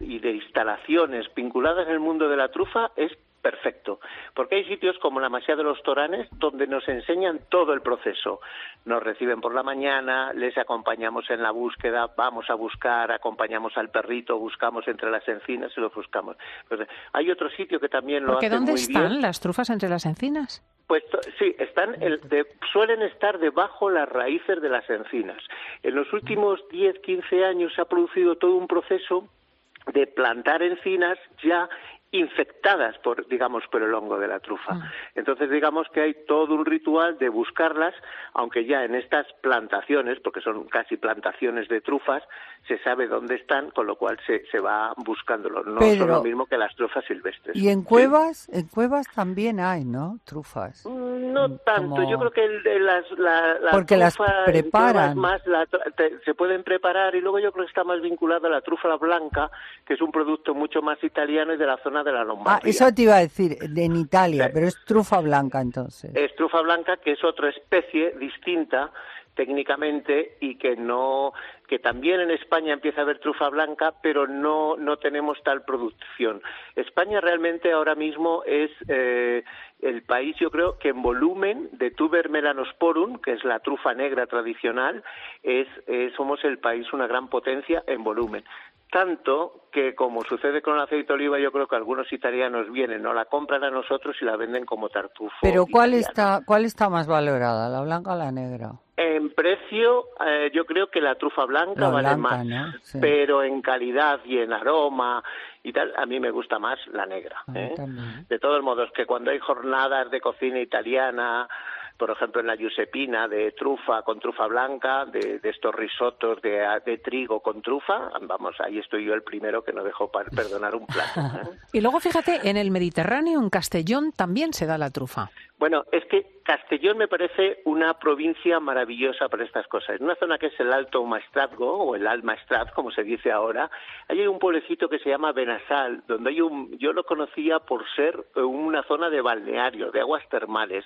y de instalaciones vinculadas en el mundo de la trufa es perfecto, porque hay sitios como la Masía de los Toranes donde nos enseñan todo el proceso. Nos reciben por la mañana, les acompañamos en la búsqueda, vamos a buscar, acompañamos al perrito, buscamos entre las encinas y lo buscamos. Entonces, hay otro sitio que también lo Porque hace ¿dónde muy están bien. las trufas entre las encinas? Pues sí, están el- de- suelen estar debajo las raíces de las encinas. En los últimos 10, 15 años se ha producido todo un proceso de plantar encinas ya infectadas por digamos por el hongo de la trufa. Entonces digamos que hay todo un ritual de buscarlas, aunque ya en estas plantaciones, porque son casi plantaciones de trufas, se sabe dónde están, con lo cual se, se va buscándolo. No son lo mismo que las trufas silvestres. Y en Sí. cuevas, en cuevas también hay, ¿no? Trufas. No tanto, como- yo creo que el de las, la, la Porque las trufa preparan. más la te- se pueden preparar y luego yo creo que está más vinculada a la trufa blanca, que es un producto mucho más italiano y de la zona de la Ah, Lombardía. eso te iba a decir, de en Italia, Sí. pero es trufa blanca entonces. Es trufa blanca, que es otra especie distinta técnicamente y que no que también en España empieza a haber trufa blanca, pero no no tenemos tal producción. España realmente ahora mismo es eh, el país, yo creo que en volumen de tuber melanosporum, que es la trufa negra tradicional, es, es- somos el país una gran potencia en volumen. Tanto que, como sucede con el aceite de oliva, yo creo que algunos italianos vienen, no la compran a nosotros y la venden como tartufo. Pero ¿cuál italiano. está, cuál está más valorada, la blanca o la negra? En precio, eh, yo creo que la trufa blanca La vale blanca, más, ¿no? Sí. pero en calidad y en aroma y tal, a mí me gusta más la negra. ¿eh? De todos modos, que cuando hay jornadas de cocina italiana, por ejemplo en la Giuseppina, de trufa con trufa blanca, de, de estos risotos de, de trigo con trufa, vamos, ahí estoy yo el primero que no dejo perdonar un plato. ¿eh? Y luego fíjate, en el Mediterráneo, en Castellón, también se da la trufa. Bueno, es que Castellón me parece una provincia maravillosa para estas cosas. En una zona que es el Alto Maestrazgo, o el Almaestraz, como se dice ahora, hay un pueblecito que se llama Benasal, donde hay un, yo lo conocía por ser eh, una zona de balneario, de aguas termales.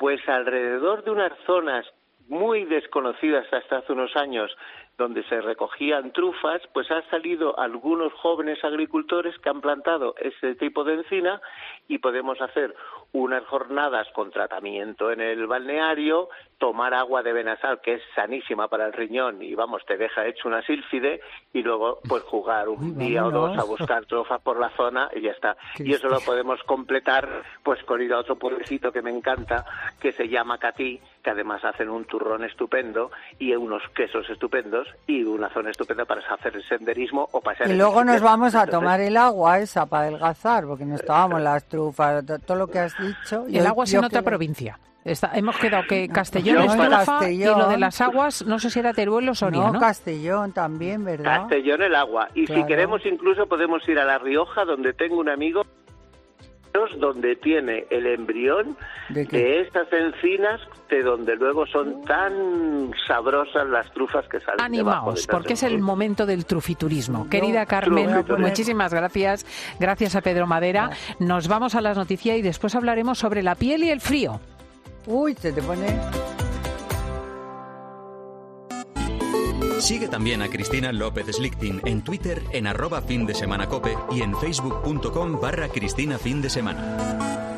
Pues alrededor de unas zonas muy desconocidas hasta hace unos años, donde se recogían trufas, pues han salido algunos jóvenes agricultores que han plantado ese tipo de encina y podemos hacer unas jornadas con tratamiento en el balneario, tomar agua de Benasal, que es sanísima para el riñón y vamos, te deja hecho una sílfide, y luego pues jugar un día o dos a buscar trofas por la zona y ya está. Y eso lo podemos completar pues con ir a otro pueblecito que me encanta, que se llama Catí, que además hacen un turrón estupendo y unos quesos estupendos y una zona estupenda para hacer el senderismo o pasear Y luego nos vamos a Entonces, tomar el agua esa para adelgazar, porque nos tomamos las trufas, to- todo lo que has dicho. El Yo- agua es en otra provincia. Está- hemos quedado que Castellón No, es y lo de las aguas, no sé si era Teruel o Soria, No, ¿no? Castellón también, ¿verdad? Castellón el agua. Y Claro. si queremos incluso podemos ir a La Rioja, donde tengo un amigo donde tiene el embrión ¿De estas encinas de donde luego son tan sabrosas las trufas que salen Animaos, de porque es el momento del trufiturismo. Querida Carmen, trufiturismo. muchísimas gracias. Gracias a Pedro Madera. Nos vamos a las noticias y después hablaremos sobre la piel y el frío. Uy, se te pone... Sigue también a Cristina López Slichting en Twitter en arroba fin de semana cope y en facebook.com barra Cristina fin de semana.